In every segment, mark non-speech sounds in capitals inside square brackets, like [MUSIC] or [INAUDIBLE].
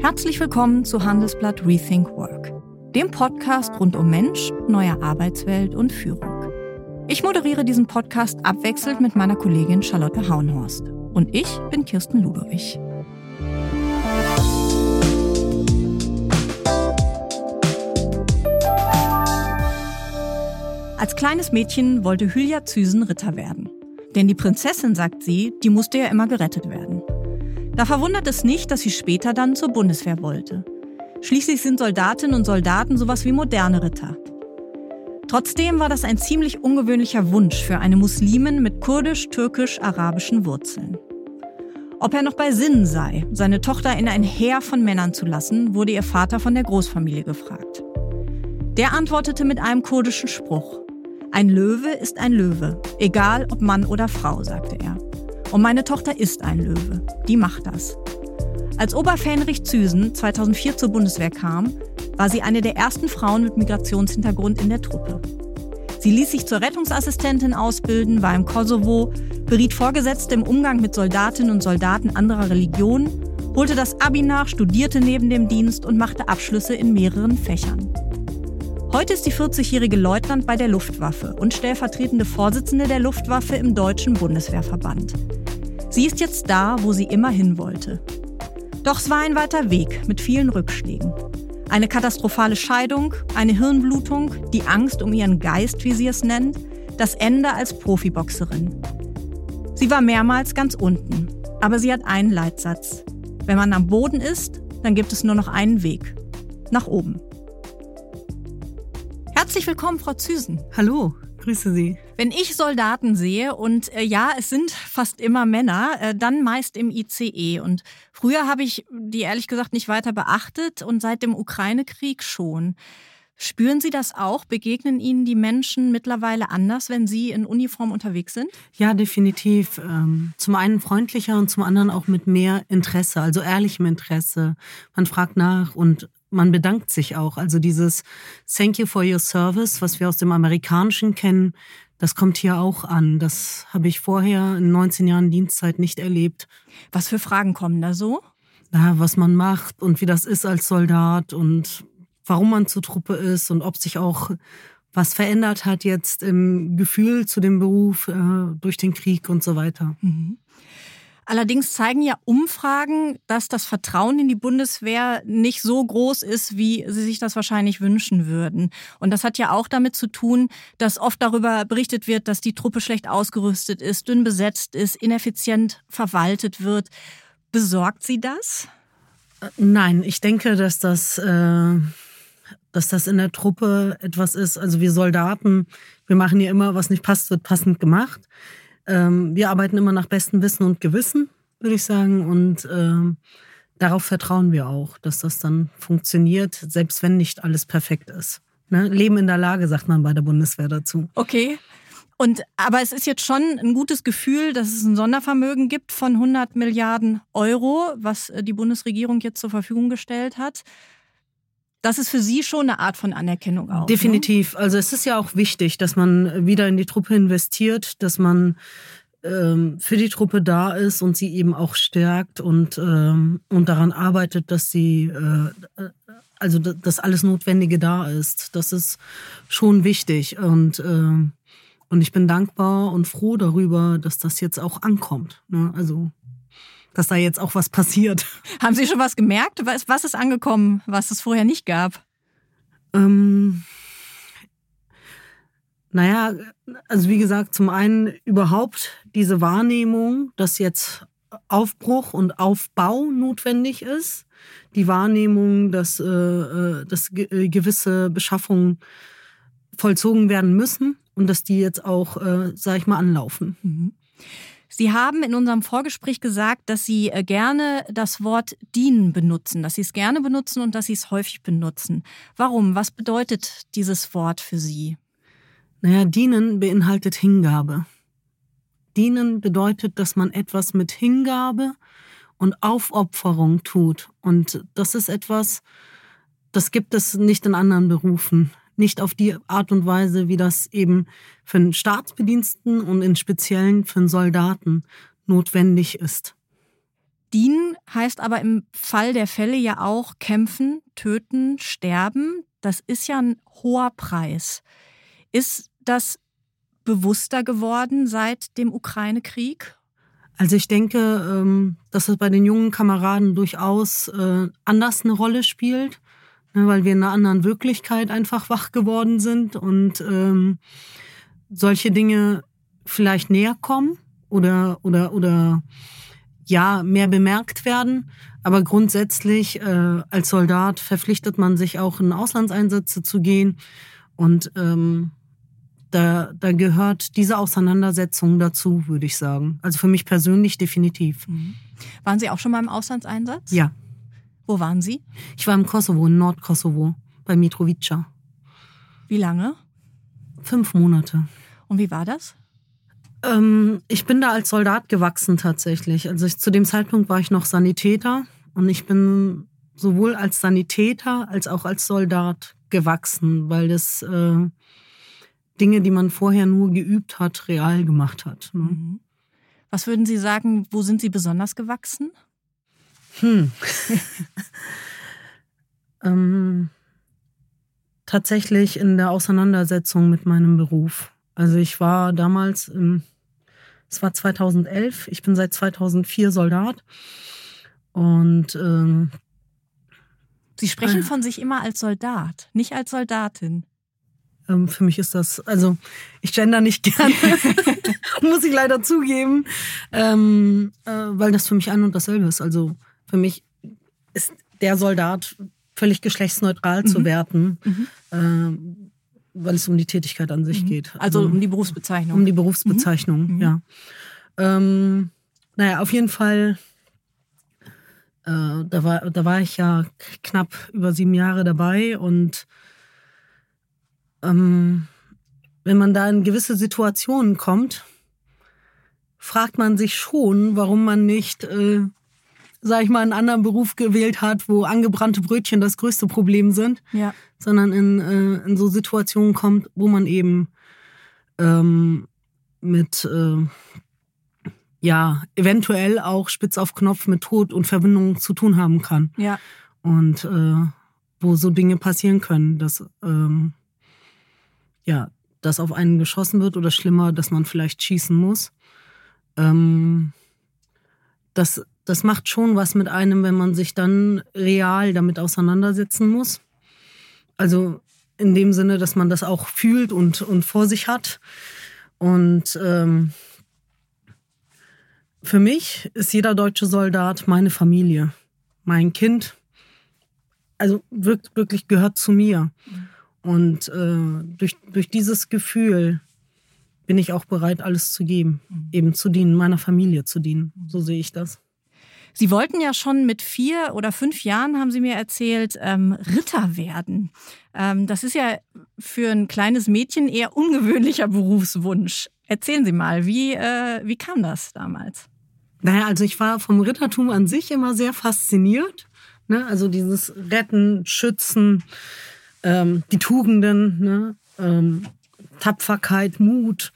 Herzlich willkommen zu Handelsblatt Rethink Work, dem Podcast rund um Mensch, neue Arbeitswelt und Führung. Ich moderiere diesen Podcast abwechselnd mit meiner Kollegin Charlotte Hauenhorst. Und ich bin Kirsten Ludowig. Als kleines Mädchen wollte Hülya Züsen Ritter werden. Denn die Prinzessin, sagt sie, die musste ja immer gerettet werden. Da verwundert es nicht, dass sie später dann zur Bundeswehr wollte. Schließlich sind Soldatinnen und Soldaten sowas wie moderne Ritter. Trotzdem war das ein ziemlich ungewöhnlicher Wunsch für eine Muslimin mit kurdisch-türkisch-arabischen Wurzeln. Ob er noch bei Sinnen sei, seine Tochter in ein Heer von Männern zu lassen, wurde ihr Vater von der Großfamilie gefragt. Der antwortete mit einem kurdischen Spruch. Ein Löwe ist ein Löwe, egal ob Mann oder Frau, sagte er. Und meine Tochter ist ein Löwe. Die macht das. Als Oberfähnrich Züsen 2004 zur Bundeswehr kam, war sie eine der ersten Frauen mit Migrationshintergrund in der Truppe. Sie ließ sich zur Rettungsassistentin ausbilden, war im Kosovo, beriet Vorgesetzte im Umgang mit Soldatinnen und Soldaten anderer Religionen, holte das Abi nach, studierte neben dem Dienst und machte Abschlüsse in mehreren Fächern. Heute ist die 40-jährige Leutnant bei der Luftwaffe und stellvertretende Vorsitzende der Luftwaffe im Deutschen Bundeswehrverband. Sie ist jetzt da, wo sie immer hin wollte. Doch es war ein weiter Weg mit vielen Rückschlägen. Eine katastrophale Scheidung, eine Hirnblutung, die Angst um ihren Geist, wie sie es nennt, das Ende als Profiboxerin. Sie war mehrmals ganz unten, aber sie hat einen Leitsatz. Wenn man am Boden ist, dann gibt es nur noch einen Weg. Nach oben. Herzlich willkommen, Frau Züsen. Hallo, grüße Sie. Wenn ich Soldaten sehe, und äh, ja, es sind fast immer Männer, äh, dann meist im ICE. Und früher habe ich die ehrlich gesagt nicht weiter beachtet und seit dem Ukraine-Krieg schon. Spüren Sie das auch? Begegnen Ihnen die Menschen mittlerweile anders, wenn Sie in Uniform unterwegs sind? Ja, definitiv. Ähm, zum einen freundlicher und zum anderen auch mit mehr Interesse, also ehrlichem Interesse. Man fragt nach und man bedankt sich auch. Also dieses Thank you for your service, was wir aus dem Amerikanischen kennen, das kommt hier auch an. Das habe ich vorher in 19 Jahren Dienstzeit nicht erlebt. Was für Fragen kommen da so? Ja, was man macht und wie das ist als Soldat und warum man zur Truppe ist und ob sich auch was verändert hat jetzt im Gefühl zu dem Beruf äh, durch den Krieg und so weiter. Mhm. Allerdings zeigen ja Umfragen, dass das Vertrauen in die Bundeswehr nicht so groß ist, wie Sie sich das wahrscheinlich wünschen würden. Und das hat ja auch damit zu tun, dass oft darüber berichtet wird, dass die Truppe schlecht ausgerüstet ist, dünn besetzt ist, ineffizient verwaltet wird. Besorgt Sie das? Nein, ich denke, dass das, äh, dass das in der Truppe etwas ist. Also wir Soldaten, wir machen ja immer, was nicht passt, wird passend gemacht. Ähm, wir arbeiten immer nach bestem Wissen und Gewissen, würde ich sagen. Und ähm, darauf vertrauen wir auch, dass das dann funktioniert, selbst wenn nicht alles perfekt ist. Ne? Leben in der Lage, sagt man bei der Bundeswehr dazu. Okay. Und, aber es ist jetzt schon ein gutes Gefühl, dass es ein Sondervermögen gibt von 100 Milliarden Euro, was äh, die Bundesregierung jetzt zur Verfügung gestellt hat. Das ist für Sie schon eine Art von Anerkennung auch. Ne? Definitiv. Ne? Also es ist ja auch wichtig, dass man wieder in die Truppe investiert, dass man ähm, für die Truppe da ist und sie eben auch stärkt und, ähm, und daran arbeitet, dass sie äh, also dass alles Notwendige da ist. Das ist schon wichtig. Und, äh, und ich bin dankbar und froh darüber, dass das jetzt auch ankommt. Ne? Also dass da jetzt auch was passiert. [LAUGHS] Haben Sie schon was gemerkt? Was, was ist angekommen, was es vorher nicht gab? Ähm, naja, also wie gesagt, zum einen überhaupt diese Wahrnehmung, dass jetzt Aufbruch und Aufbau notwendig ist. Die Wahrnehmung, dass, äh, äh dass äh, gewisse Beschaffungen vollzogen werden müssen und dass die jetzt auch, äh, sag ich mal, anlaufen. Mhm. Sie haben in unserem Vorgespräch gesagt, dass Sie äh, gerne das Wort dienen benutzen, dass Sie es gerne benutzen und dass Sie es häufig benutzen. Warum? Was bedeutet dieses Wort für Sie? Naja, dienen beinhaltet Hingabe. Dienen bedeutet, dass man etwas mit Hingabe und Aufopferung tut. Und das ist etwas, das gibt es nicht in anderen Berufen nicht auf die Art und Weise, wie das eben für einen Staatsbediensten und in Speziellen für einen Soldaten notwendig ist. Dienen heißt aber im Fall der Fälle ja auch kämpfen, töten, sterben. Das ist ja ein hoher Preis. Ist das bewusster geworden seit dem Ukraine-Krieg? Also ich denke, ähm, dass es bei den jungen Kameraden durchaus äh, anders eine Rolle spielt, weil wir in einer anderen Wirklichkeit einfach wach geworden sind und ähm, solche Dinge vielleicht näher kommen oder oder oder ja mehr bemerkt werden. Aber grundsätzlich äh, als Soldat verpflichtet man sich auch in Auslandseinsätze zu gehen und ähm, da, da gehört diese Auseinandersetzung dazu, würde ich sagen. Also für mich persönlich definitiv. Mhm. Waren Sie auch schon mal im Auslandseinsatz? Ja. Wo waren Sie? Ich war im Kosovo, in Nordkosovo, bei Mitrovica. Wie lange? Fünf Monate. Und wie war das? Ähm, ich bin da als Soldat gewachsen tatsächlich. Also ich, zu dem Zeitpunkt war ich noch Sanitäter und ich bin sowohl als Sanitäter als auch als Soldat gewachsen, weil das äh, Dinge, die man vorher nur geübt hat, real gemacht hat. Ne? Mhm. Was würden Sie sagen, wo sind Sie besonders gewachsen? Hm. [LAUGHS] ähm, tatsächlich in der Auseinandersetzung mit meinem Beruf. Also ich war damals, im, es war 2011, ich bin seit 2004 Soldat und ähm, Sie sprechen äh, von sich immer als Soldat, nicht als Soldatin. Ähm, für mich ist das, also ich gender nicht gerne, [LAUGHS] [LAUGHS] muss ich leider zugeben, ähm, äh, weil das für mich ein und dasselbe ist. Also für mich ist der Soldat völlig geschlechtsneutral mhm. zu werten, mhm. äh, weil es um die Tätigkeit an sich mhm. geht. Also, also, um die Berufsbezeichnung. Um die Berufsbezeichnung, mhm. ja. Ähm, naja, auf jeden Fall, äh, da, war, da war ich ja knapp über sieben Jahre dabei und ähm, wenn man da in gewisse Situationen kommt, fragt man sich schon, warum man nicht, äh, sag ich mal, einen anderen Beruf gewählt hat, wo angebrannte Brötchen das größte Problem sind, ja. sondern in, äh, in so Situationen kommt, wo man eben ähm, mit äh, ja eventuell auch spitz auf Knopf mit Tod und Verbindung zu tun haben kann. Ja. Und äh, wo so Dinge passieren können, dass ähm, ja, dass auf einen geschossen wird oder schlimmer, dass man vielleicht schießen muss. Ähm, das, das macht schon was mit einem, wenn man sich dann real damit auseinandersetzen muss. Also in dem Sinne, dass man das auch fühlt und, und vor sich hat. Und ähm, für mich ist jeder deutsche Soldat meine Familie, mein Kind. Also wirklich gehört zu mir. Und äh, durch, durch dieses Gefühl bin ich auch bereit, alles zu geben, mhm. eben zu dienen, meiner Familie zu dienen. So sehe ich das. Sie wollten ja schon mit vier oder fünf Jahren, haben Sie mir erzählt, ähm, Ritter werden. Ähm, das ist ja für ein kleines Mädchen eher ungewöhnlicher Berufswunsch. Erzählen Sie mal, wie, äh, wie kam das damals? Naja, also ich war vom Rittertum an sich immer sehr fasziniert. Ne? Also dieses Retten, Schützen, ähm, die Tugenden, ne? ähm, Tapferkeit, Mut.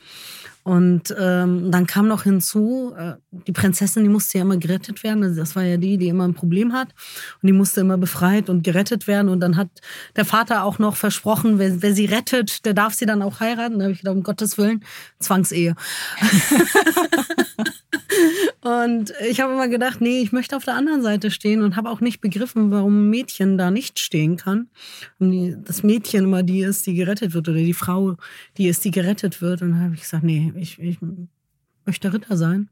Und ähm, dann kam noch hinzu, äh, die Prinzessin, die musste ja immer gerettet werden. Also das war ja die, die immer ein Problem hat. Und die musste immer befreit und gerettet werden. Und dann hat der Vater auch noch versprochen, wer, wer sie rettet, der darf sie dann auch heiraten. Da habe ich gedacht, um Gottes Willen, Zwangsehe. [LAUGHS] Und ich habe immer gedacht, nee, ich möchte auf der anderen Seite stehen und habe auch nicht begriffen, warum ein Mädchen da nicht stehen kann. Und das Mädchen immer die ist, die gerettet wird oder die Frau, die ist, die gerettet wird. Und dann habe ich gesagt, nee, ich, ich möchte Ritter sein.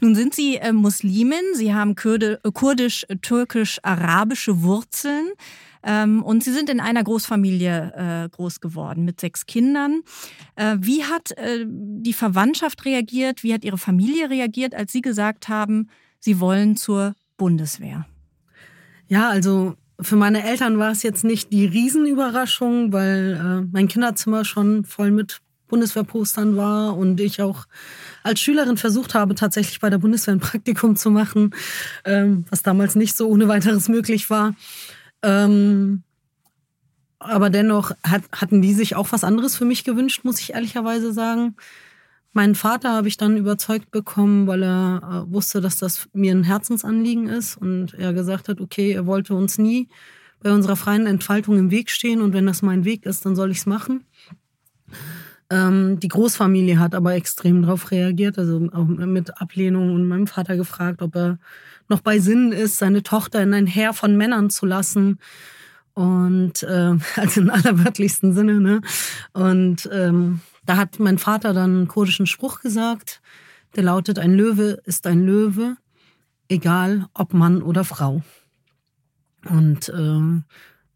Nun sind Sie äh, Muslimin, Sie haben kurdisch, türkisch, arabische Wurzeln. Ähm, und Sie sind in einer Großfamilie äh, groß geworden mit sechs Kindern. Äh, wie hat äh, die Verwandtschaft reagiert? Wie hat Ihre Familie reagiert, als Sie gesagt haben, Sie wollen zur Bundeswehr? Ja, also für meine Eltern war es jetzt nicht die Riesenüberraschung, weil äh, mein Kinderzimmer schon voll mit Bundeswehrpostern war und ich auch als Schülerin versucht habe, tatsächlich bei der Bundeswehr ein Praktikum zu machen, ähm, was damals nicht so ohne weiteres möglich war. Ähm, aber dennoch hat, hatten die sich auch was anderes für mich gewünscht, muss ich ehrlicherweise sagen. Meinen Vater habe ich dann überzeugt bekommen, weil er äh, wusste, dass das mir ein Herzensanliegen ist und er gesagt hat, okay, er wollte uns nie bei unserer freien Entfaltung im Weg stehen und wenn das mein Weg ist, dann soll ich es machen. Ähm, die Großfamilie hat aber extrem darauf reagiert, also auch mit Ablehnung und meinem Vater gefragt, ob er noch bei Sinnen ist, seine Tochter in ein Heer von Männern zu lassen. Und äh, [LAUGHS] also im allerwörtlichsten Sinne, ne? Und ähm, da hat mein Vater dann einen kurdischen Spruch gesagt, der lautet, ein Löwe ist ein Löwe, egal ob Mann oder Frau. Und äh,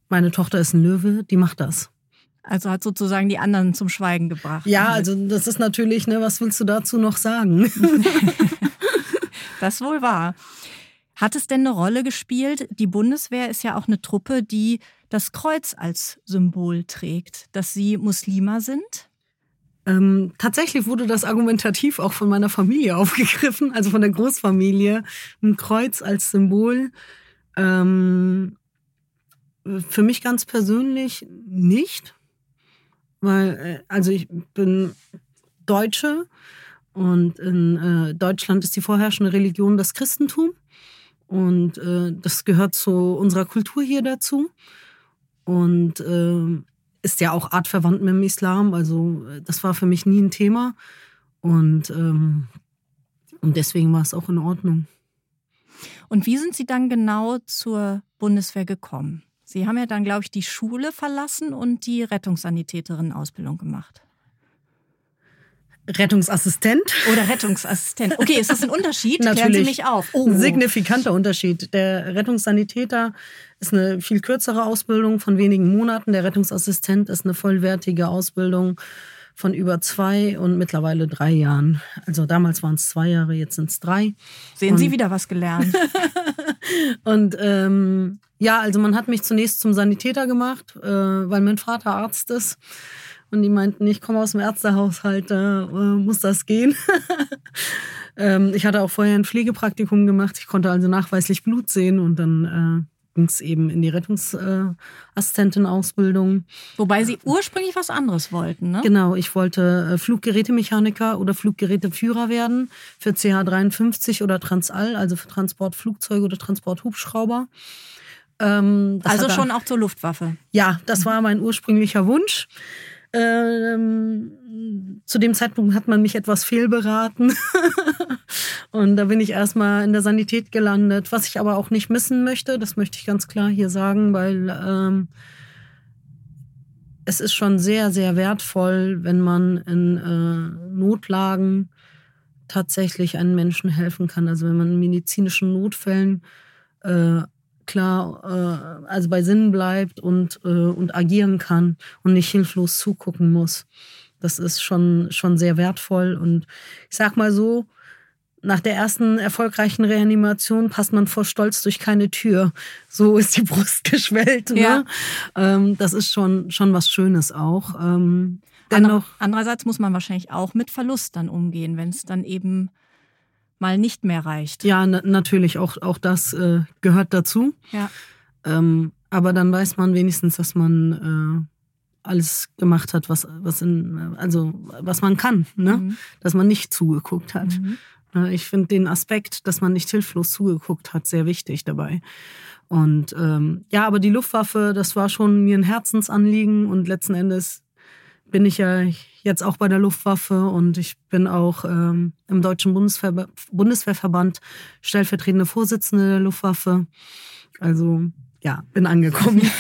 meine Tochter ist ein Löwe, die macht das. Also hat sozusagen die anderen zum Schweigen gebracht. Ja, also das ist natürlich, ne, was willst du dazu noch sagen? [LAUGHS] das wohl wahr. Hat es denn eine Rolle gespielt? Die Bundeswehr ist ja auch eine Truppe, die das Kreuz als Symbol trägt, dass sie Muslima sind? Ähm, tatsächlich wurde das argumentativ auch von meiner Familie [LAUGHS] aufgegriffen, also von der Großfamilie. Ein Kreuz als Symbol. Ähm, für mich ganz persönlich nicht, weil, äh, also ich bin Deutsche und in äh, Deutschland ist die vorherrschende Religion das Christentum. Und äh, das gehört zu unserer Kultur hier dazu. Und äh, ist ja auch artverwandt mit dem Islam. Also äh, das war für mich nie ein Thema. Und, ähm, und deswegen war es auch in Ordnung. Und wie sind Sie dann genau zur Bundeswehr gekommen? Sie haben ja dann, glaube ich, die Schule verlassen und die Rettungssanitäterin-Ausbildung gemacht. Rettungsassistent. Oder Rettungsassistent. Okay, ist das ein Unterschied? Natürlich. [LAUGHS] Klären Sie mich auf. Oh. Ein signifikanter Unterschied. Der Rettungssanitäter ist eine viel kürzere Ausbildung von wenigen Monaten. Der Rettungsassistent ist eine vollwertige Ausbildung von über zwei und mittlerweile drei Jahren. Also damals waren es zwei Jahre, jetzt sind es drei. Sehen und Sie wieder was gelernt. [LAUGHS] und ähm, ja, also man hat mich zunächst zum Sanitäter gemacht, äh, weil mein Vater Arzt ist. Und die meinten, ich komme aus dem Ärztehaushalt, da äh, muss das gehen. [LAUGHS] ähm, ich hatte auch vorher ein Pflegepraktikum gemacht. Ich konnte also nachweislich Blut sehen und dann äh, ging es eben in die Rettungsassistentin-Ausbildung. Wobei Sie ursprünglich was anderes wollten, ne? Genau, ich wollte äh, Fluggerätemechaniker oder Fluggeräteführer werden für CH53 oder Transall, also für Transportflugzeuge oder Transporthubschrauber. Ähm, also schon auch zur Luftwaffe? Ja, das war mein ursprünglicher Wunsch. Ähm, zu dem Zeitpunkt hat man mich etwas fehlberaten. [LAUGHS] und da bin ich erstmal in der Sanität gelandet, was ich aber auch nicht missen möchte. Das möchte ich ganz klar hier sagen, weil ähm, es ist schon sehr, sehr wertvoll, wenn man in äh, Notlagen tatsächlich einem Menschen helfen kann. Also wenn man in medizinischen Notfällen äh, klar, äh, also bei Sinnen bleibt und, äh, und agieren kann und nicht hilflos zugucken muss. Das ist schon, schon sehr wertvoll. Und ich sag mal so, nach der ersten erfolgreichen Reanimation passt man vor Stolz durch keine Tür. So ist die Brust [LAUGHS] geschwellt. Ne? Ja. Ähm, das ist schon, schon was Schönes auch. Ähm, dennoch. Andererseits muss man wahrscheinlich auch mit Verlust dann umgehen, wenn es dann eben mal nicht mehr reicht. Ja, natürlich, auch, auch das äh, gehört dazu. Ja. Ähm, aber dann weiß man wenigstens, dass man äh, alles gemacht hat, was, was, in, also, was man kann, ne? Mhm. dass man nicht zugeguckt hat. Mhm. Ich finde den Aspekt, dass man nicht hilflos zugeguckt hat, sehr wichtig dabei. Und ähm, ja, aber die Luftwaffe, das war schon mir ein Herzensanliegen und letzten Endes bin ich ja jetzt auch bei der Luftwaffe und ich bin auch ähm, im Deutschen Bundeswehr, Bundeswehrverband stellvertretende Vorsitzende der Luftwaffe. Also ja, bin angekommen. [LAUGHS]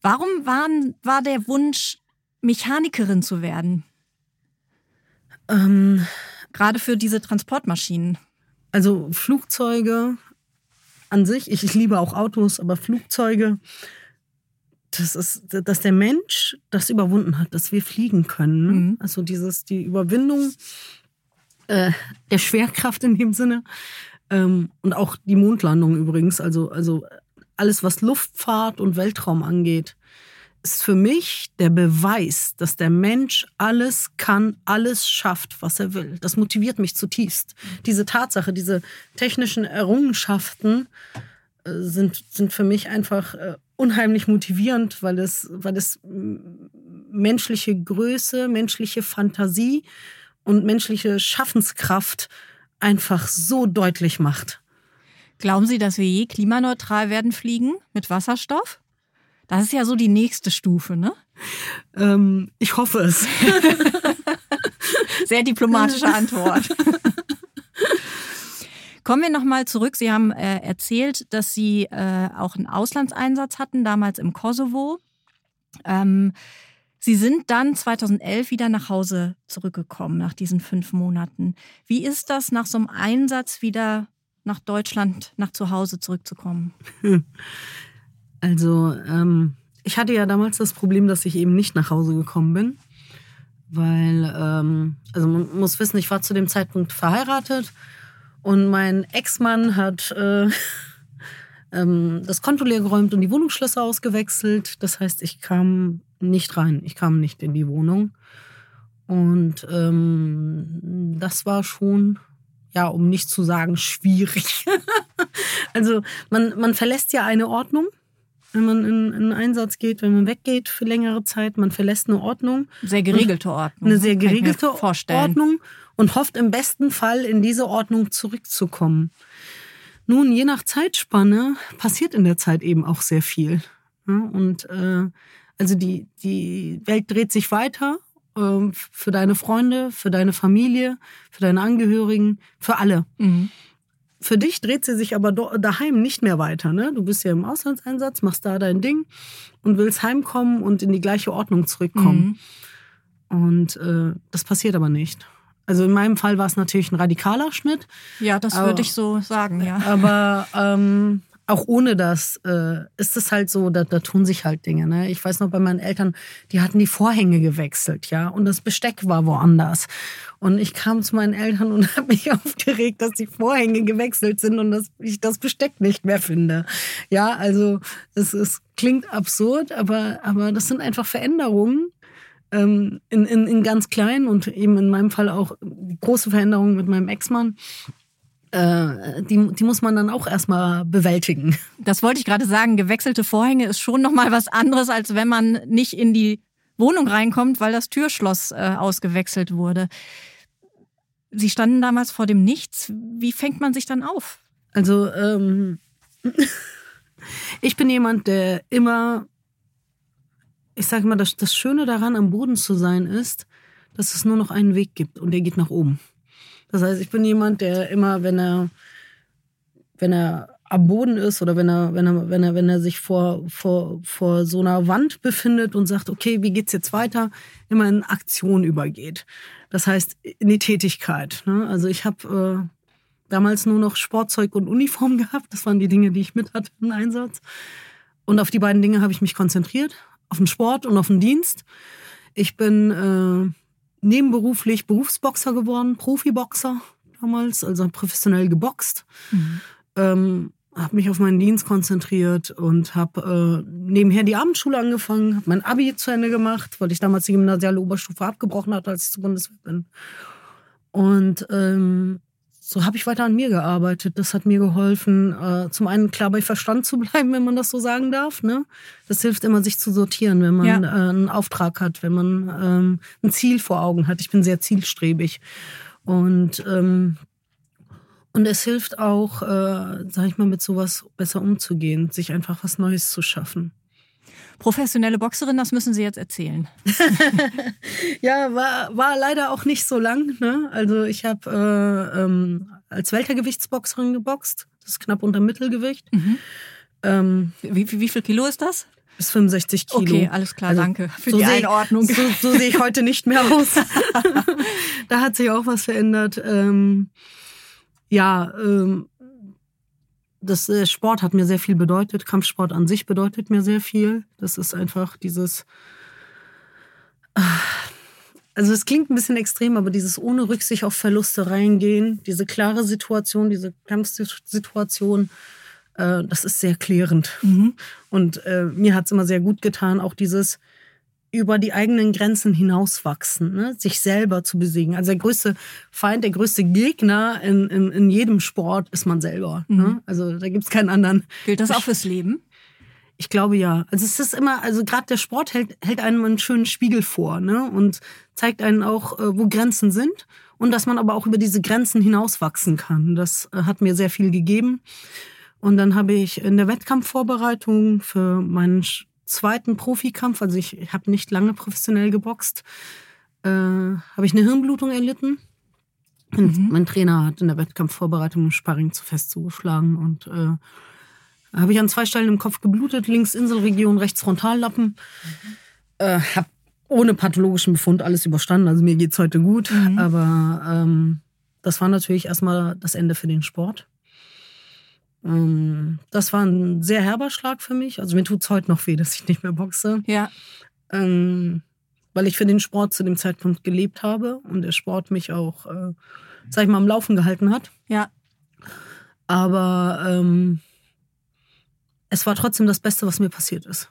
Warum waren, war der Wunsch, Mechanikerin zu werden? Ähm, Gerade für diese Transportmaschinen. Also Flugzeuge an sich, ich, ich liebe auch Autos, aber Flugzeuge das ist, dass der Mensch das überwunden hat, dass wir fliegen können. Ne? Mhm. Also dieses, die Überwindung äh, der Schwerkraft in dem Sinne. Ähm, und auch die Mondlandung übrigens. Also, also alles, was Luftfahrt und Weltraum angeht, ist für mich der Beweis, dass der Mensch alles kann, alles schafft, was er will. Das motiviert mich zutiefst. Diese Tatsache, diese technischen Errungenschaften sind, sind für mich einfach äh, unheimlich motivierend, weil es, weil es menschliche Größe, menschliche Fantasie und menschliche Schaffenskraft einfach so deutlich macht. Glauben Sie, dass wir je klimaneutral werden fliegen mit Wasserstoff? Das ist ja so die nächste Stufe, ne? Ähm, ich hoffe es. [LAUGHS] Sehr diplomatische Antwort. [LAUGHS] Kommen wir nochmal zurück. Sie haben äh, erzählt, dass Sie äh, auch einen Auslandseinsatz hatten, damals im Kosovo. Ähm, Sie sind dann 2011 wieder nach Hause zurückgekommen, nach diesen fünf Monaten. Wie ist das, nach so einem Einsatz wieder nach Deutschland, nach zu Hause zurückzukommen? [LAUGHS] Also, ähm, ich hatte ja damals das Problem, dass ich eben nicht nach Hause gekommen bin. Weil, ähm, also man muss wissen, ich war zu dem Zeitpunkt verheiratet und mein Ex-Mann hat äh, [LAUGHS] ähm, das Konto leer geräumt und die Wohnungsschlösser ausgewechselt. Das heißt, ich kam nicht rein, ich kam nicht in die Wohnung. Und ähm, das war schon ja, um nicht zu sagen, [LAUGHS] schwierig. also man, man verlässt ja eine Ordnung, wenn man in, in einen Einsatz geht, wenn man weggeht für längere Zeit. Man verlässt eine Ordnung. Sehr geregelte Ordnung. Eine sehr geregelte Ordnung und hofft im besten Fall in diese Ordnung zurückzukommen. Nun, je nach Zeitspanne passiert in der Zeit eben auch sehr viel. und äh, also die, die Welt dreht sich weiter ähm, für deine Freunde, für deine Familie, für deine Angehörigen, für alle. Mhm. Für dich dreht sie sich aber daheim nicht mehr weiter. Ne? Du bist ja im Auslandseinsatz, machst da dein Ding und willst heimkommen und in die gleiche Ordnung zurückkommen. Mhm. Und äh, das passiert aber nicht. Also in meinem Fall war es natürlich ein radikaler Schnitt. Ja, das würde ich so sagen, ja. Aber [LAUGHS] ähm, auch ohne das äh, ist es halt so, da, da tun sich halt Dinge. Ne? Ich weiß noch bei meinen Eltern, die hatten die Vorhänge gewechselt, ja, und das Besteck war woanders. Und ich kam zu meinen Eltern und [LAUGHS] habe mich aufgeregt, dass die Vorhänge gewechselt sind und dass ich das Besteck nicht mehr finde. Ja, also es, es klingt absurd, aber, aber das sind einfach Veränderungen, ähm, in, in, in ganz klein und eben in meinem Fall auch große Veränderungen mit meinem Ex-Mann äh, die, die muss man dann auch erstmal bewältigen. Das wollte ich gerade sagen. Gewechselte Vorhänge ist schon nochmal was anderes, als wenn man nicht in die Wohnung reinkommt, weil das Türschloss äh, ausgewechselt wurde. Sie standen damals vor dem Nichts. Wie fängt man sich dann auf? Also, ähm, [LAUGHS] ich bin jemand, der immer, ich sage mal, das, das Schöne daran, am Boden zu sein, ist, dass es nur noch einen Weg gibt und der geht nach oben. Das heißt, ich bin jemand, der immer, wenn er, wenn er am Boden ist oder wenn er, wenn er, wenn er, wenn er sich vor, vor, vor so einer Wand befindet und sagt, okay, wie geht's jetzt weiter, immer in Aktion übergeht. Das heißt, in die Tätigkeit. Ne? Also ich habe äh, damals nur noch Sportzeug und Uniform [LAUGHS] gehabt. Das waren die Dinge, die ich mit hatte im Einsatz. Und auf die beiden Dinge habe ich mich konzentriert, auf den Sport und auf den Dienst. Ich bin äh, nebenberuflich Berufsboxer geworden, Profiboxer damals, also professionell geboxt. Mhm. Ähm, habe mich auf meinen Dienst konzentriert und habe äh, nebenher die Abendschule angefangen, habe mein Abi zu Ende gemacht, weil ich damals die gymnasiale Oberstufe abgebrochen hatte, als ich zur Bundeswehr bin. Und ähm, so habe ich weiter an mir gearbeitet. Das hat mir geholfen, äh, zum einen klar bei Verstand zu [LAUGHS] bleiben, wenn man das so sagen darf. Ne? Das hilft immer, sich zu sortieren, wenn man ja. äh, einen Auftrag hat, wenn man ähm, ein Ziel vor Augen hat. Ich bin sehr zielstrebig. Und, ähm, und es hilft auch, äh, sag ich mal, mit sowas besser umzugehen, sich einfach was Neues zu schaffen. Professionelle Boxerin, das müssen Sie jetzt erzählen. [LAUGHS] ja, war, war leider auch nicht so lang. Ne? Also ich habe äh, ähm, als Weltergewichtsboxerin geboxt. Das ist knapp unter Mittelgewicht. Mhm. Ähm, wie, wie, wie viel Kilo ist das? Bis 65 Kilo. Okay, alles klar, also, danke für so die Einordnung. so, so sehe ich heute nicht mehr aus. [LAUGHS] [LAUGHS] da hat sich auch was verändert. Ähm, ja, ähm, das äh, Sport hat mir sehr viel bedeutet. Kampfsport an sich bedeutet mir sehr viel. Das ist einfach dieses. Äh, also es klingt ein bisschen extrem, aber dieses ohne Rücksicht auf Verluste reingehen, diese klare Situation, diese Kampfsituation, äh, das ist sehr klärend. Mhm. Und äh, mir hat es immer sehr gut getan, auch dieses über die eigenen Grenzen hinauswachsen, ne? sich selber zu besiegen. Also der größte Feind, der größte Gegner in, in, in jedem Sport ist man selber. Ne? Mhm. Ne? Also da gibt es keinen anderen. Gilt das auch fürs Leben? Ich glaube ja. Also es ist immer, also gerade der Sport hält, hält einem einen schönen Spiegel vor, ne? Und zeigt einen auch, äh, wo Grenzen sind und dass man aber auch über diese Grenzen hinauswachsen kann. Das äh, hat mir sehr viel gegeben. Und dann habe ich in der Wettkampfvorbereitung für meinen zweiten Profikampf, also ich habe nicht lange professionell geboxt, äh, habe ich eine Hirnblutung erlitten. Und mhm. mein Trainer hat in der Wettkampfvorbereitung im Sparring zu fest zugeschlagen und äh, habe ich an zwei Stellen im Kopf geblutet, links Inselregion, rechts Frontallappen. Mhm. Äh, habe ohne pathologischen Befund alles überstanden, also mir geht's heute gut, mhm. aber ähm, das war natürlich erstmal das Ende für den Sport. Ähm, das war ein sehr herber Schlag für mich. Also mir tut es heute noch weh, dass ich nicht mehr boxe. Ja. Ähm, weil ich für den Sport zu dem Zeitpunkt gelebt habe und der Sport mich auch, äh, sag ich mal, am Laufen gehalten hat. Ja. Aber ähm, es war trotzdem das Beste, was mir passiert ist.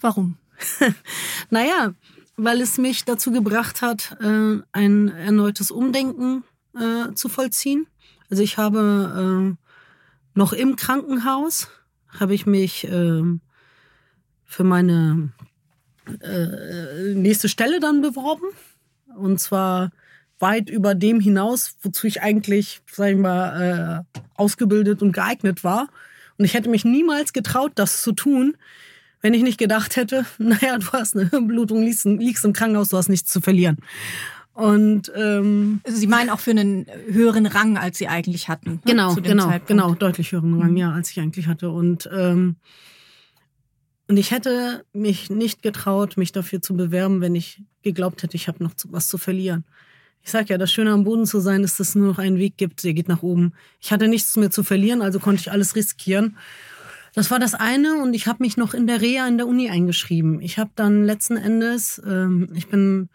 Warum? [LAUGHS] naja, weil es mich dazu gebracht hat, äh, ein erneutes Umdenken äh, zu vollziehen. Also ich habe äh, noch im Krankenhaus habe ich mich äh, für meine äh, nächste Stelle dann beworben. Und zwar weit über dem hinaus, wozu ich eigentlich, sag ich mal, äh, ausgebildet und geeignet war. Und ich hätte mich niemals getraut, das zu tun, wenn ich nicht gedacht hätte, [LAUGHS] naja, du hast eine Hirnblutung, liegst, liegst im Krankenhaus, du hast nichts zu verlieren. Und ähm, also Sie meinen auch für einen höheren Rang, als Sie eigentlich hatten. Ne? Genau, genau, Zeitpunkt. genau, deutlich höheren Rang, mhm. ja, als ich eigentlich hatte. Und ähm, und ich hätte mich nicht getraut, mich dafür zu bewerben, wenn ich geglaubt hätte, ich habe noch was zu verlieren. Ich sage ja, das Schöne am Boden zu sein, ist, dass es nur noch einen Weg gibt, der geht nach oben. Ich hatte nichts mehr zu verlieren, also konnte ich alles riskieren. Das war das eine und ich habe mich noch in der Reha in der Uni eingeschrieben. Ich habe dann letzten Endes, ähm, ich bin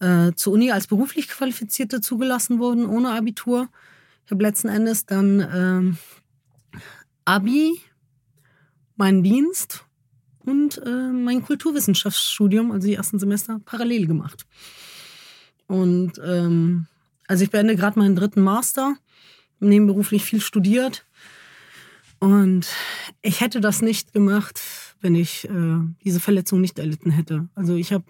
äh, zur Uni als beruflich Qualifizierte zugelassen worden, ohne Abitur. Ich habe letzten Endes dann äh, Abi, meinen Dienst und äh, mein Kulturwissenschaftsstudium, also die ersten Semester, parallel gemacht. Und ähm, also ich beende gerade meinen dritten Master, nebenberuflich viel studiert. Und ich hätte das nicht gemacht, wenn ich äh, diese Verletzung nicht erlitten hätte. Also ich habe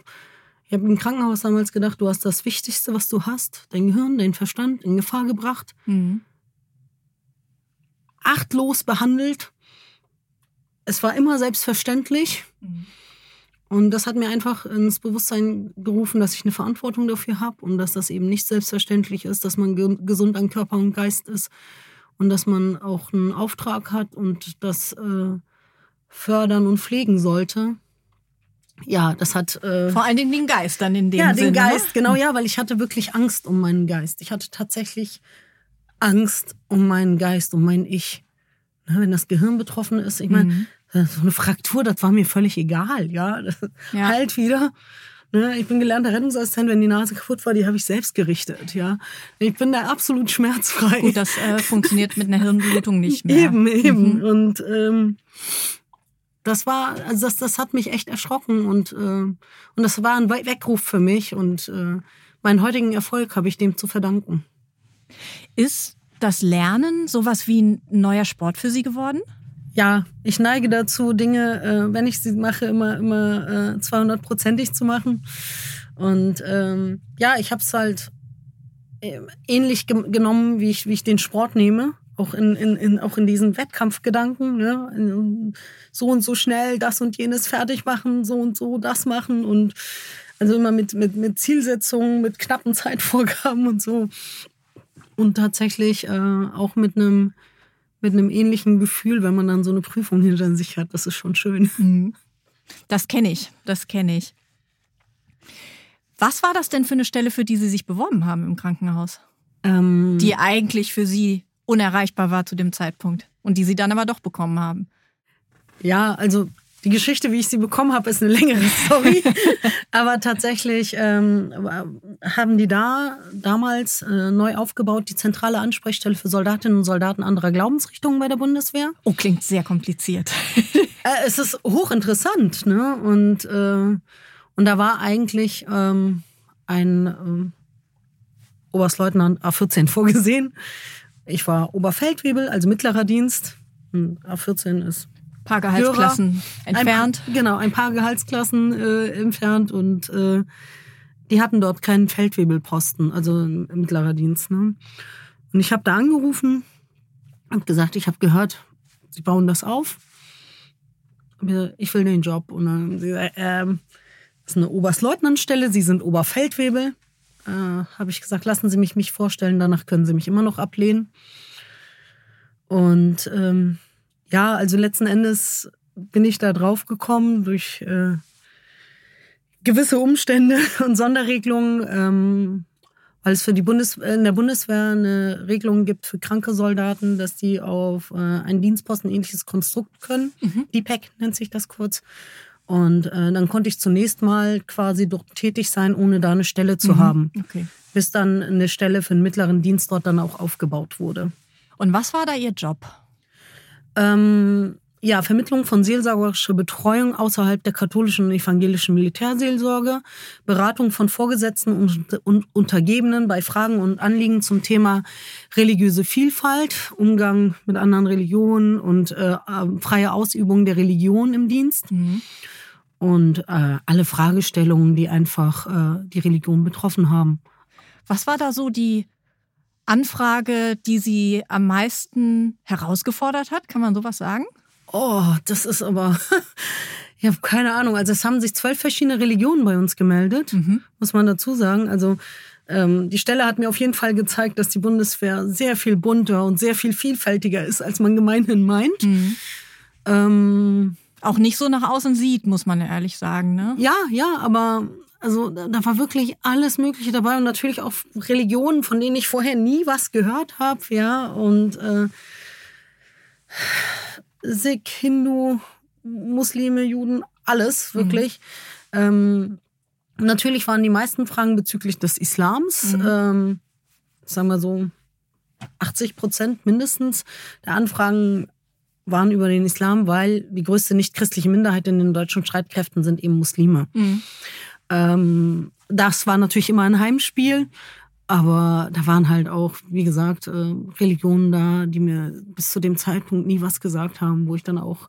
ich habe im Krankenhaus damals gedacht, du hast das Wichtigste, was du hast, dein Gehirn, dein Verstand in Gefahr gebracht, mhm. achtlos behandelt. Es war immer selbstverständlich. Mhm. Und das hat mir einfach ins Bewusstsein gerufen, dass ich eine Verantwortung dafür habe und dass das eben nicht selbstverständlich ist, dass man gesund an Körper und Geist ist und dass man auch einen Auftrag hat und das äh, fördern und pflegen sollte ja, das hat. Äh, Vor allen Dingen den Geist dann in dem Ja, den Sinne, ne? Geist, ne? genau, ja, weil ich hatte wirklich Angst um meinen Geist. Ich hatte tatsächlich Angst um meinen Geist, um mein Ich. Ne, wenn das Gehirn betroffen ist, ich meine, mhm. so eine Fraktur, das war mir völlig egal, ja. ja. Halt wieder. Ne, ich bin gelernter Rettungsassistent, wenn die Nase kaputt war, die habe ich selbst gerichtet, ja. Ich bin da absolut schmerzfrei. Gut, das äh, funktioniert mit einer Hirnblutung nicht mehr. [LAUGHS] Eben, eben. Mhm. Und ähm, das war, also das, das hat mich echt erschrocken und, äh, und das war ein Weckruf für mich und äh, meinen heutigen Erfolg habe ich dem zu verdanken. Ist das Lernen sowas wie ein neuer Sport für Sie geworden? Ja, ich neige dazu, Dinge, äh, wenn ich sie mache, immer, immer äh, 200-prozentig zu machen. Und ähm, ja, ich habe es halt äh, ähnlich ge genommen, wie ich, wie ich den Sport nehme auch in, in, in, auch in diesen Wettkampfgedanken, ne? so und so schnell das und jenes fertig machen, so und so das machen und also immer mit, mit, mit Zielsetzungen, mit knappen [LAUGHS] Zeitvorgaben und so. Und tatsächlich äh, auch mit einem mit einem ähnlichen Gefühl, wenn man dann so eine Prüfung hinter sich hat. Das ist schon schön. Mhm. [LAUGHS] Das kenne ich, das kenne ich. Was war das denn für eine Stelle, für die Sie sich beworben haben im Krankenhaus? Ähm, die eigentlich für Sie unerreichbar war zu dem Zeitpunkt und die sie dann aber doch bekommen haben. Ja, also die Geschichte, wie ich sie bekommen habe, ist eine längere [LAUGHS] Story. aber tatsächlich ähm, haben die da damals äh, neu aufgebaut, die zentrale Ansprechstelle für Soldatinnen und Soldaten anderer Glaubensrichtungen bei der Bundeswehr. Oh, klingt sehr kompliziert. [LAUGHS] äh, es ist hochinteressant, ne? Und, äh, und da war eigentlich ähm, ein äh, Oberstleutnant A14 vorgesehen ich war Oberfeldwebel, also mittlerer Dienst. A14 ist paar Gehaltsklassen Hörer, entfernt. Ein paar, genau, ein paar Gehaltsklassen äh, entfernt und äh, die hatten dort keinen Feldwebelposten, also mittlerer Dienst. Ne? Und ich habe da angerufen, habe gesagt, ich habe gehört, sie bauen das auf. Ich will den Job. Und dann haben sie gesagt, ähm, das ist eine Oberstleutnantstelle, Sie sind Oberfeldwebel. Äh, habe ich gesagt, lassen Sie mich mich vorstellen, danach können Sie mich immer noch ablehnen. Und ähm, ja, also letzten Endes bin ich da drauf gekommen durch äh, gewisse Umstände [LAUGHS] und Sonderregelungen, ähm, weil es für die Bundes in der Bundeswehr eine Regelung gibt für kranke Soldaten, dass die auf äh, ein Dienstposten ähnliches Konstrukt können. Mhm. DPEC nennt sich das kurz. Und äh, dann konnte ich zunächst mal quasi dort tätig sein, ohne da eine Stelle zu mhm. haben. Okay. Bis dann eine Stelle für den mittleren Dienst dort dann auch aufgebaut wurde. Und was war da Ihr Job? Ähm, ja, Vermittlung von seelsorgerischer Betreuung außerhalb der katholischen und evangelischen Militärseelsorge, Beratung von Vorgesetzten und, und Untergebenen bei Fragen und Anliegen zum Thema religiöse Vielfalt, Umgang mit anderen Religionen und äh, äh freie Ausübung der Religion im Dienst. Mhm. Und äh, alle Fragestellungen, die einfach äh, die Religion betroffen haben. Was war da so die Anfrage, die Sie am meisten herausgefordert hat? Kann man sowas sagen? Oh, das ist aber, [LAUGHS] ich habe keine Ahnung. Also es haben sich zwölf verschiedene Religionen bei uns gemeldet, mhm. muss man dazu sagen. Also ähm, die Stelle hat mir auf jeden Fall gezeigt, dass die Bundeswehr sehr viel bunter und sehr viel vielfältiger ist, als man gemeinhin meint. Mhm. Ähm, auch nicht so nach außen sieht, muss man ehrlich sagen. Ne? Ja, ja, aber also da war wirklich alles Mögliche dabei und natürlich auch Religionen, von denen ich vorher nie was gehört habe, ja. Und äh, Sikh, Hindu, Muslime, Juden, alles wirklich. Mhm. Ähm, natürlich waren die meisten Fragen bezüglich des Islams. Mhm. Ähm, sagen wir so 80 Prozent mindestens der Anfragen waren über den Islam, weil die größte nicht-christliche Minderheit in den deutschen Streitkräften sind eben Muslime. Mhm. Ähm, das war natürlich immer ein Heimspiel, aber da waren halt auch, wie gesagt, äh, Religionen da, die mir bis zu dem Zeitpunkt nie was gesagt haben, wo ich dann auch,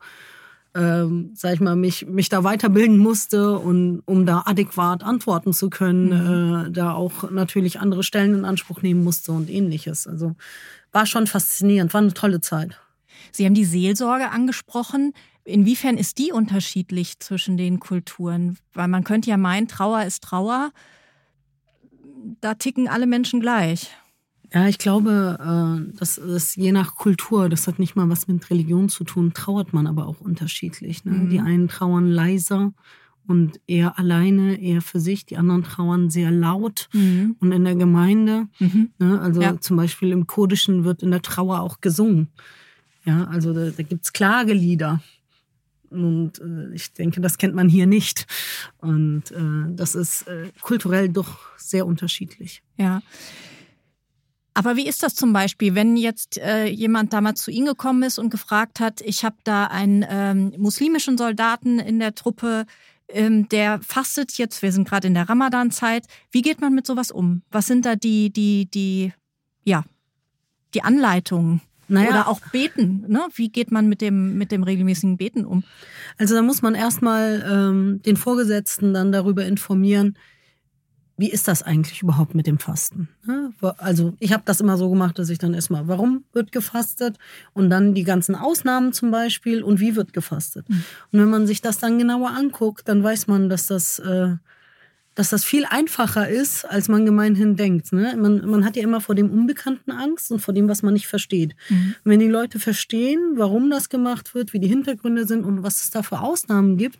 ähm, sag ich mal, mich, mich da weiterbilden musste und um da adäquat antworten zu können, mhm. äh, da auch natürlich andere Stellen in Anspruch nehmen musste und ähnliches. Also war schon faszinierend, war eine tolle Zeit. Sie haben die Seelsorge angesprochen. Inwiefern ist die unterschiedlich zwischen den Kulturen? Weil man könnte ja meinen, Trauer ist Trauer. Da ticken alle Menschen gleich. Ja, ich glaube, äh, das ist je nach Kultur, das hat nicht mal was mit Religion zu tun, trauert man aber auch unterschiedlich. Ne? Mhm. Die einen trauern leiser und eher alleine, eher für sich, die anderen trauern sehr laut mhm. und in der Gemeinde. Mhm. Ne? Also ja. zum Beispiel im Kurdischen wird in der Trauer auch gesungen. Ja, also da, da gibt es Klagelieder. Und äh, ich denke, das kennt man hier nicht. Und äh, das ist äh, kulturell doch sehr unterschiedlich. Ja. Aber wie ist das zum Beispiel, wenn jetzt äh, jemand damals zu Ihnen gekommen ist und gefragt hat, ich habe da einen ähm, muslimischen Soldaten in der Truppe, ähm, der fastet jetzt, wir sind gerade in der Ramadan-Zeit. Wie geht man mit sowas um? Was sind da die, die, die, ja, die Anleitungen? Naja. Oder auch beten. Ne? Wie geht man mit dem, mit dem regelmäßigen Beten um? Also da muss man erstmal ähm, den Vorgesetzten dann darüber informieren, wie ist das eigentlich überhaupt mit dem Fasten? Ne? Also ich habe das immer so gemacht, dass ich dann erstmal, warum wird gefastet und dann die ganzen Ausnahmen zum Beispiel und wie wird gefastet. Mhm. Und wenn man sich das dann genauer anguckt, dann weiß man, dass das äh, dass das viel einfacher ist, als man gemeinhin denkt. Ne? Man, man hat ja immer vor dem Unbekannten Angst und vor dem, was man nicht versteht. Mhm. Und wenn die Leute verstehen, warum das gemacht wird, wie die Hintergründe sind und was es da für Ausnahmen gibt,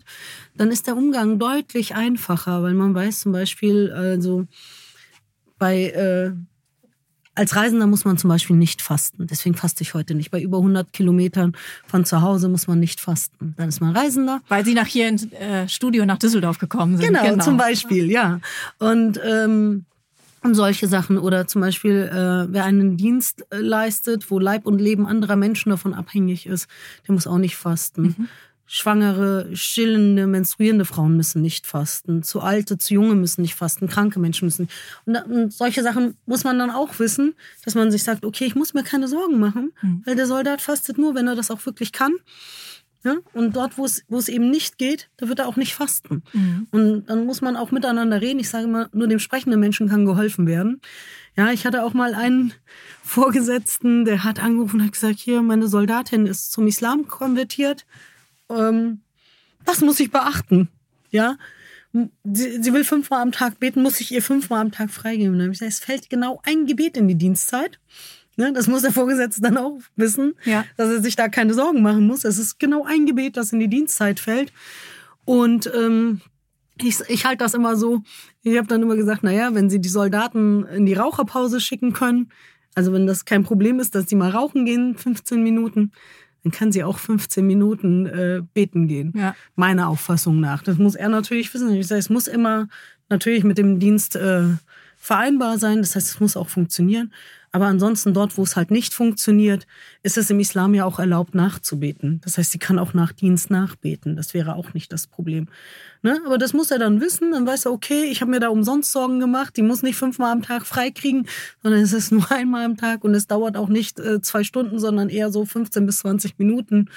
dann ist der Umgang deutlich einfacher, weil man weiß zum Beispiel, also bei äh, als Reisender muss man zum Beispiel nicht fasten. Deswegen faste ich heute nicht. Bei über 100 Kilometern von zu Hause muss man nicht fasten. Dann ist man Reisender. Weil Sie nach hier ins äh, Studio nach Düsseldorf gekommen sind. Genau, genau. zum Beispiel, ja. Und ähm, und solche Sachen. Oder zum Beispiel, äh, wer einen Dienst äh, leistet, wo Leib und Leben anderer Menschen davon abhängig ist, der muss auch nicht fasten. Mhm. Schwangere, stillende, menstruierende Frauen müssen nicht fasten. Zu alte, zu junge müssen nicht fasten. Kranke Menschen müssen. Und, und solche Sachen muss man dann auch wissen, dass man sich sagt, okay, ich muss mir keine Sorgen machen, mhm. weil der Soldat fastet nur, wenn er das auch wirklich kann. Ja? Und dort, wo es, wo es eben nicht geht, da wird er auch nicht fasten. Mhm. Und dann muss man auch miteinander reden. Ich sage immer, nur dem sprechenden Menschen kann geholfen werden. Ja, ich hatte auch mal einen Vorgesetzten, der hat angerufen und hat gesagt, hier, meine Soldatin ist zum Islam konvertiert. Ähm, was muss ich beachten? Ja, sie, sie will fünfmal am Tag beten, muss ich ihr fünfmal am Tag freigeben. Dann habe ich gesagt, es fällt genau ein Gebet in die Dienstzeit. Ne, das muss der Vorgesetzte dann auch wissen, ja. dass er sich da keine Sorgen machen muss. Es ist genau ein Gebet, das in die Dienstzeit fällt. Und ähm, ich, ich halte das immer so. Ich habe dann immer gesagt, naja, wenn Sie die Soldaten in die Raucherpause schicken können, also wenn das kein Problem ist, dass sie mal rauchen gehen, 15 Minuten, dann kann sie auch 15 Minuten äh, beten gehen. Ja. Meiner Auffassung nach. Das muss er natürlich wissen. Ich sage, es muss immer natürlich mit dem Dienst äh, vereinbar sein. Das heißt, es muss auch funktionieren. Aber ansonsten dort, wo es halt nicht funktioniert, ist es im Islam ja auch erlaubt nachzubeten. Das heißt, sie kann auch nach Dienst nachbeten. Das wäre auch nicht das Problem. Ne? Aber das muss er dann wissen. Dann weiß er, okay, ich habe mir da umsonst Sorgen gemacht. Die muss nicht fünfmal am Tag freikriegen, sondern es ist nur [LAUGHS] einmal am Tag und es dauert auch nicht äh, zwei Stunden, sondern eher so 15 bis 20 Minuten.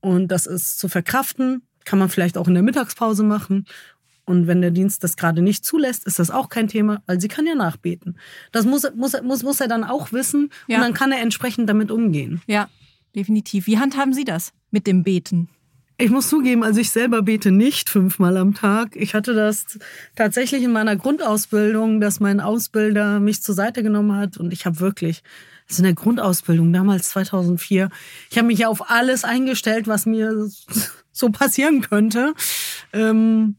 Und das ist zu verkraften. Kann man vielleicht auch in der Mittagspause machen. Und wenn der Dienst das gerade nicht zulässt, ist das auch kein Thema, weil sie kann ja nachbeten. Das muss, muss, muss, muss er dann auch wissen ja. und dann kann er entsprechend damit umgehen. Ja, definitiv. Wie handhaben Sie das mit dem Beten? Ich muss zugeben, also ich selber bete nicht fünfmal am Tag. Ich hatte das tatsächlich in meiner Grundausbildung, dass mein Ausbilder mich zur Seite genommen hat und ich habe wirklich, also in der Grundausbildung damals 2004, ich habe mich ja auf alles eingestellt, was mir so passieren könnte. Ähm,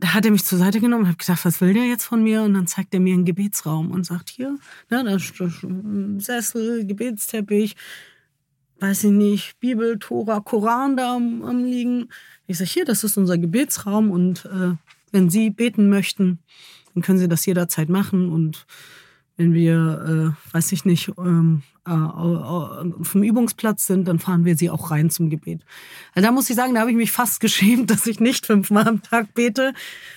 da hat er mich zur Seite genommen und hat gesagt, was will der jetzt von mir? Und dann zeigt er mir einen Gebetsraum und sagt, hier, ne, da ist ein Sessel, Gebetsteppich, weiß ich nicht, Bibel, Tora, Koran da am, am liegen. Ich sage, hier, das ist unser Gebetsraum und äh, wenn Sie beten möchten, dann können Sie das jederzeit machen und wenn wir, äh, weiß ich nicht, ähm, äh, vom Übungsplatz sind, dann fahren wir sie auch rein zum Gebet. Also da muss ich sagen, da habe ich mich fast [LAUGHS] geschämt, dass ich nicht fünfmal am Tag bete.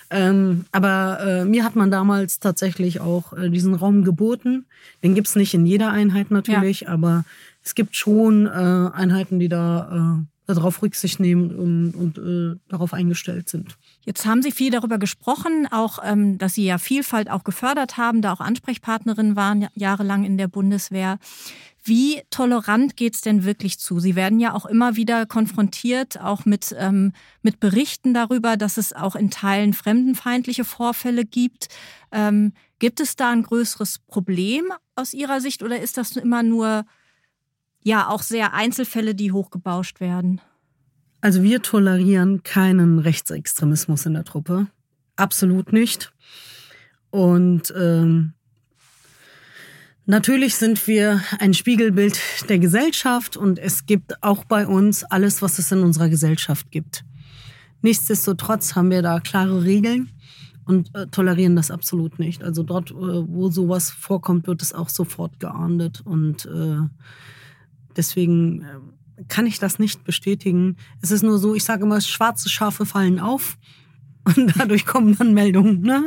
Ähm, aber äh, mir hat man damals tatsächlich auch äh, diesen Raum geboten. Den gibt's nicht in jeder Einheit natürlich, ja. aber es gibt schon äh, Einheiten, die da äh, darauf Rücksicht nehmen und, und äh, darauf eingestellt sind. Jetzt haben Sie viel darüber gesprochen, auch ähm, dass Sie ja Vielfalt auch gefördert haben, da auch Ansprechpartnerin waren jahrelang in der Bundeswehr. Wie tolerant geht's denn wirklich zu? Sie werden ja auch immer wieder konfrontiert, auch mit, ähm, mit Berichten darüber, dass es auch in Teilen fremdenfeindliche Vorfälle gibt. Ähm, gibt es da ein größeres Problem aus Ihrer Sicht oder ist das immer nur ja auch sehr Einzelfälle, die hochgebauscht werden. Also wir tolerieren keinen Rechtsextremismus in der Truppe. Absolut nicht. Und ähm, natürlich sind wir ein Spiegelbild der Gesellschaft und es gibt auch bei uns alles, was es in unserer Gesellschaft gibt. Nichtsdestotrotz haben wir da klare Regeln und äh, tolerieren das absolut nicht. Also dort, äh, wo sowas vorkommt, wird es auch sofort geahndet und äh, Deswegen äh, kann ich das nicht bestätigen. Es ist nur so, ich sage immer, schwarze Schafe fallen auf. [LAUGHS] Und dadurch kommen dann Meldungen. Ne?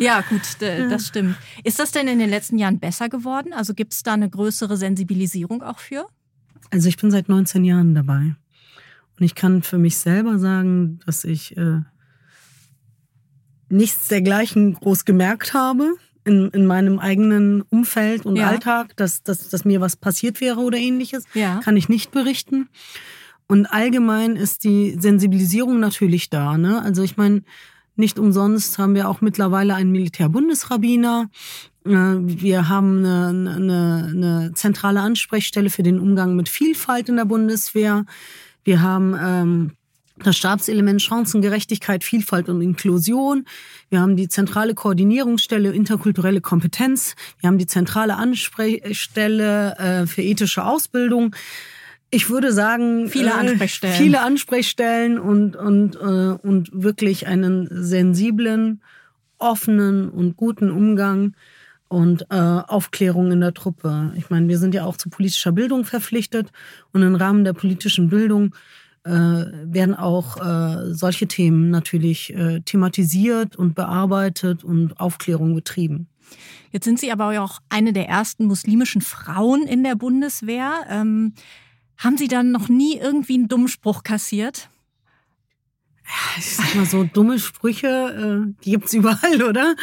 Ja, gut, das stimmt. Ist das denn in den letzten Jahren besser geworden? Also gibt es da eine größere Sensibilisierung auch für? Also ich bin seit 19 Jahren dabei. Und ich kann für mich selber sagen, dass ich äh, nichts dergleichen groß gemerkt habe in, in meinem eigenen Umfeld und ja. Alltag, dass, dass, dass mir was passiert wäre oder ähnliches, ja. kann ich nicht berichten. Und allgemein ist die Sensibilisierung natürlich da. Ne? Also ich meine, nicht umsonst haben wir auch mittlerweile einen Militärbundesrabbiner. Äh, wir haben eine, eine, eine zentrale Ansprechstelle für den Umgang mit Vielfalt in der Bundeswehr. Wir haben ähm, das Stabselement Chancengerechtigkeit, Vielfalt und Inklusion. Wir haben die zentrale Koordinierungsstelle interkulturelle Kompetenz. Wir haben die zentrale Ansprechstelle äh, für ethische Ausbildung. Ich würde sagen, viele äh, Ansprechstellen, viele Ansprechstellen und und äh, und wirklich einen sensiblen, offenen und guten Umgang und äh, Aufklärung in der Truppe. Ich meine, wir sind ja auch zu politischer Bildung verpflichtet und im Rahmen der politischen Bildung werden auch äh, solche Themen natürlich äh, thematisiert und bearbeitet und Aufklärung betrieben. Jetzt sind Sie aber auch eine der ersten muslimischen Frauen in der Bundeswehr. Ähm, Haben Sie dann noch nie irgendwie einen dummen Spruch kassiert? Ich sag mal so, dumme Sprüche, äh, die gibt's überall, oder?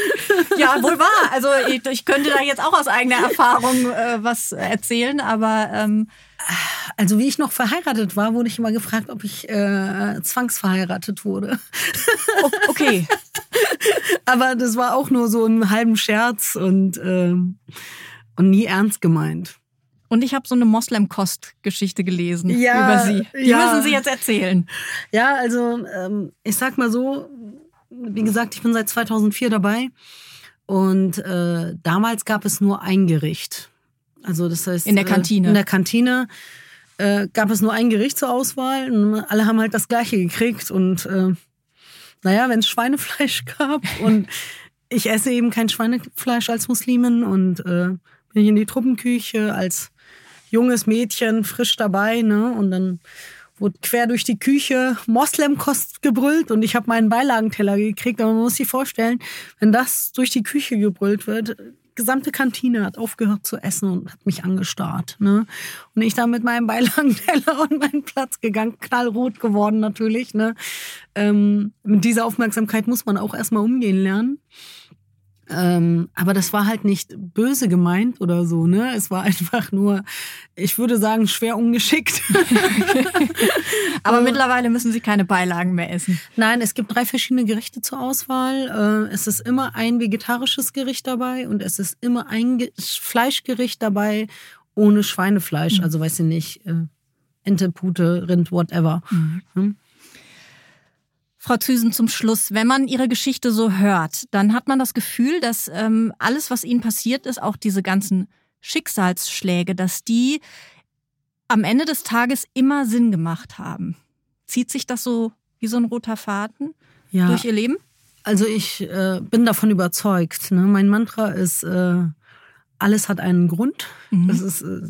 Ja, wohl wahr. Also ich, ich könnte da jetzt auch aus eigener Erfahrung äh, was erzählen, aber ähm also wie ich noch verheiratet war, wurde ich immer gefragt, ob ich äh, zwangsverheiratet wurde. Okay. aber das war auch nur so ein halben Scherz und, ähm, und nie ernst gemeint. Und ich habe so eine Moslem-Kost-Geschichte gelesen ja, über Sie. Die ja. müssen Sie jetzt erzählen. Ja, also ähm, ich sag mal so, wie gesagt, ich bin seit 2004 dabei und äh, damals gab es nur ein Gericht. Also das heißt in der Kantine. Äh, in der Kantine äh, gab es nur ein Gericht zur Auswahl und alle haben halt das gleiche gekriegt und äh, naja, wenn es Schweinefleisch [LAUGHS] gab und ich esse eben kein Schweinefleisch als Muslimin und äh, bin ich in die Truppenküche als junges Mädchen, frisch dabei, ne? Und dann wurde quer durch die Küche Moslemkost gebrüllt und ich habe meinen Beilagenteller gekriegt. Aber man muss sich vorstellen, wenn das durch die Küche gebrüllt wird, gesamte Kantine hat aufgehört zu essen und hat mich angestarrt. Ne? Und ich da mit meinem Beilagenteller [LAUGHS] und meinen Platz gegangen, knallrot geworden natürlich. Ne? Ähm, mit dieser Aufmerksamkeit muss man auch erstmal umgehen lernen. Ähm, aber das war halt nicht böse gemeint oder so, ne? Es war [LAUGHS] einfach nur, ich würde sagen, schwer ungeschickt. [LAUGHS] aber mittlerweile müssen Sie keine Beilagen mehr essen. Nein, es gibt drei verschiedene Gerichte zur Auswahl. Äh, es ist immer ein vegetarisches Gericht dabei und es ist immer ein Fleischgericht dabei ohne Schweinefleisch. Mhm. Also weiß ich nicht, äh, Ente, Pute, Rind, whatever. Mhm. Hm? Frau Züsen, zum Schluss, wenn man Ihre Geschichte so hört, dann hat man das Gefühl, dass ähm, alles, was Ihnen passiert ist, auch diese ganzen Schicksalsschläge, dass die am Ende des Tages immer Sinn gemacht haben. Zieht sich das so wie so ein roter Faden ja. durch Ihr Leben? Also ich äh, bin davon überzeugt. Ne? Mein Mantra ist, äh, alles hat einen Grund. Mhm. Das ist, äh,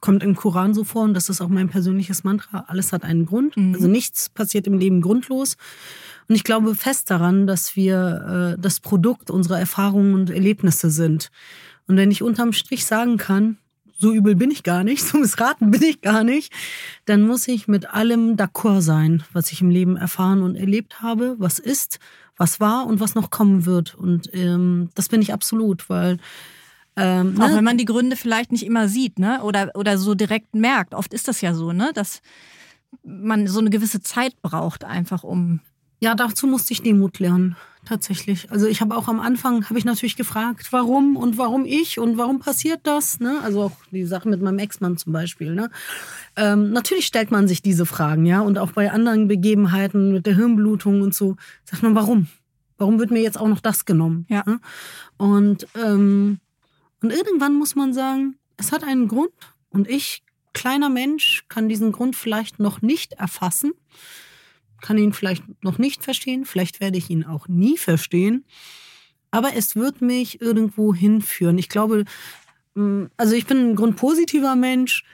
kommt im Koran so vor und das ist auch mein persönliches Mantra. Alles hat einen Grund. Mhm. Also nichts passiert im Leben grundlos. Und ich glaube fest daran, dass wir äh, das Produkt unserer Erfahrungen und Erlebnisse sind. Und wenn ich unterm Strich sagen kann, so übel bin ich gar nicht, [LAUGHS] so missraten bin ich gar nicht, dann muss ich mit allem d'accord sein, was ich im Leben erfahren und erlebt habe, was ist, was war und was noch kommen wird. Und ähm, das bin ich absolut, weil ähm, ne? Auch wenn man die Gründe vielleicht nicht immer sieht, ne? Oder, oder so direkt merkt. Oft ist das ja so, ne? Dass man so eine gewisse Zeit braucht, einfach um. Ja, dazu musste ich Demut lernen, tatsächlich. Also ich habe auch am Anfang, habe ich natürlich gefragt, warum und warum ich und warum passiert das? Ne? Also auch die Sache mit meinem Ex-Mann zum Beispiel. Ne? Ähm, natürlich stellt man sich diese Fragen, ja. Und auch bei anderen Begebenheiten mit der Hirnblutung und so, sagt man, warum? Warum wird mir jetzt auch noch das genommen? Ja. Ne? Und ähm, und irgendwann muss man sagen, es hat einen Grund und ich, kleiner Mensch, kann diesen Grund vielleicht noch nicht erfassen, kann ihn vielleicht noch nicht verstehen, vielleicht werde ich ihn auch nie verstehen, aber es wird mich irgendwo hinführen. Ich glaube, mm, also ich bin ein grundpositiver Mensch.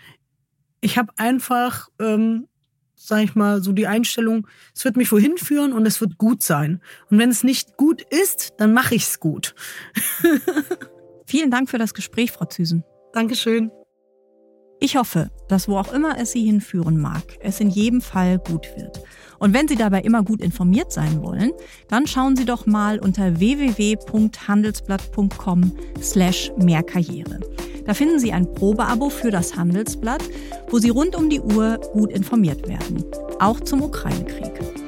Ich habe einfach, ähm, sag ich mal, so die Einstellung, es wird mich wohin führen und es wird gut sein. Und wenn es nicht gut ist, dann mache ich es gut. [LAUGHS] Vielen Dank für das Gespräch, Frau Züsen. Dankeschön. Ich hoffe, dass wo auch immer es Sie hinführen mag, es in jedem Fall gut wird. Und wenn Sie dabei immer gut informiert sein wollen, dann schauen Sie doch mal unter www.handelsblatt.com slash mehrkarriere. Da finden Sie ein Probeabo für das Handelsblatt, wo Sie rund um die Uhr gut informiert werden. Auch zum Ukraine-Krieg.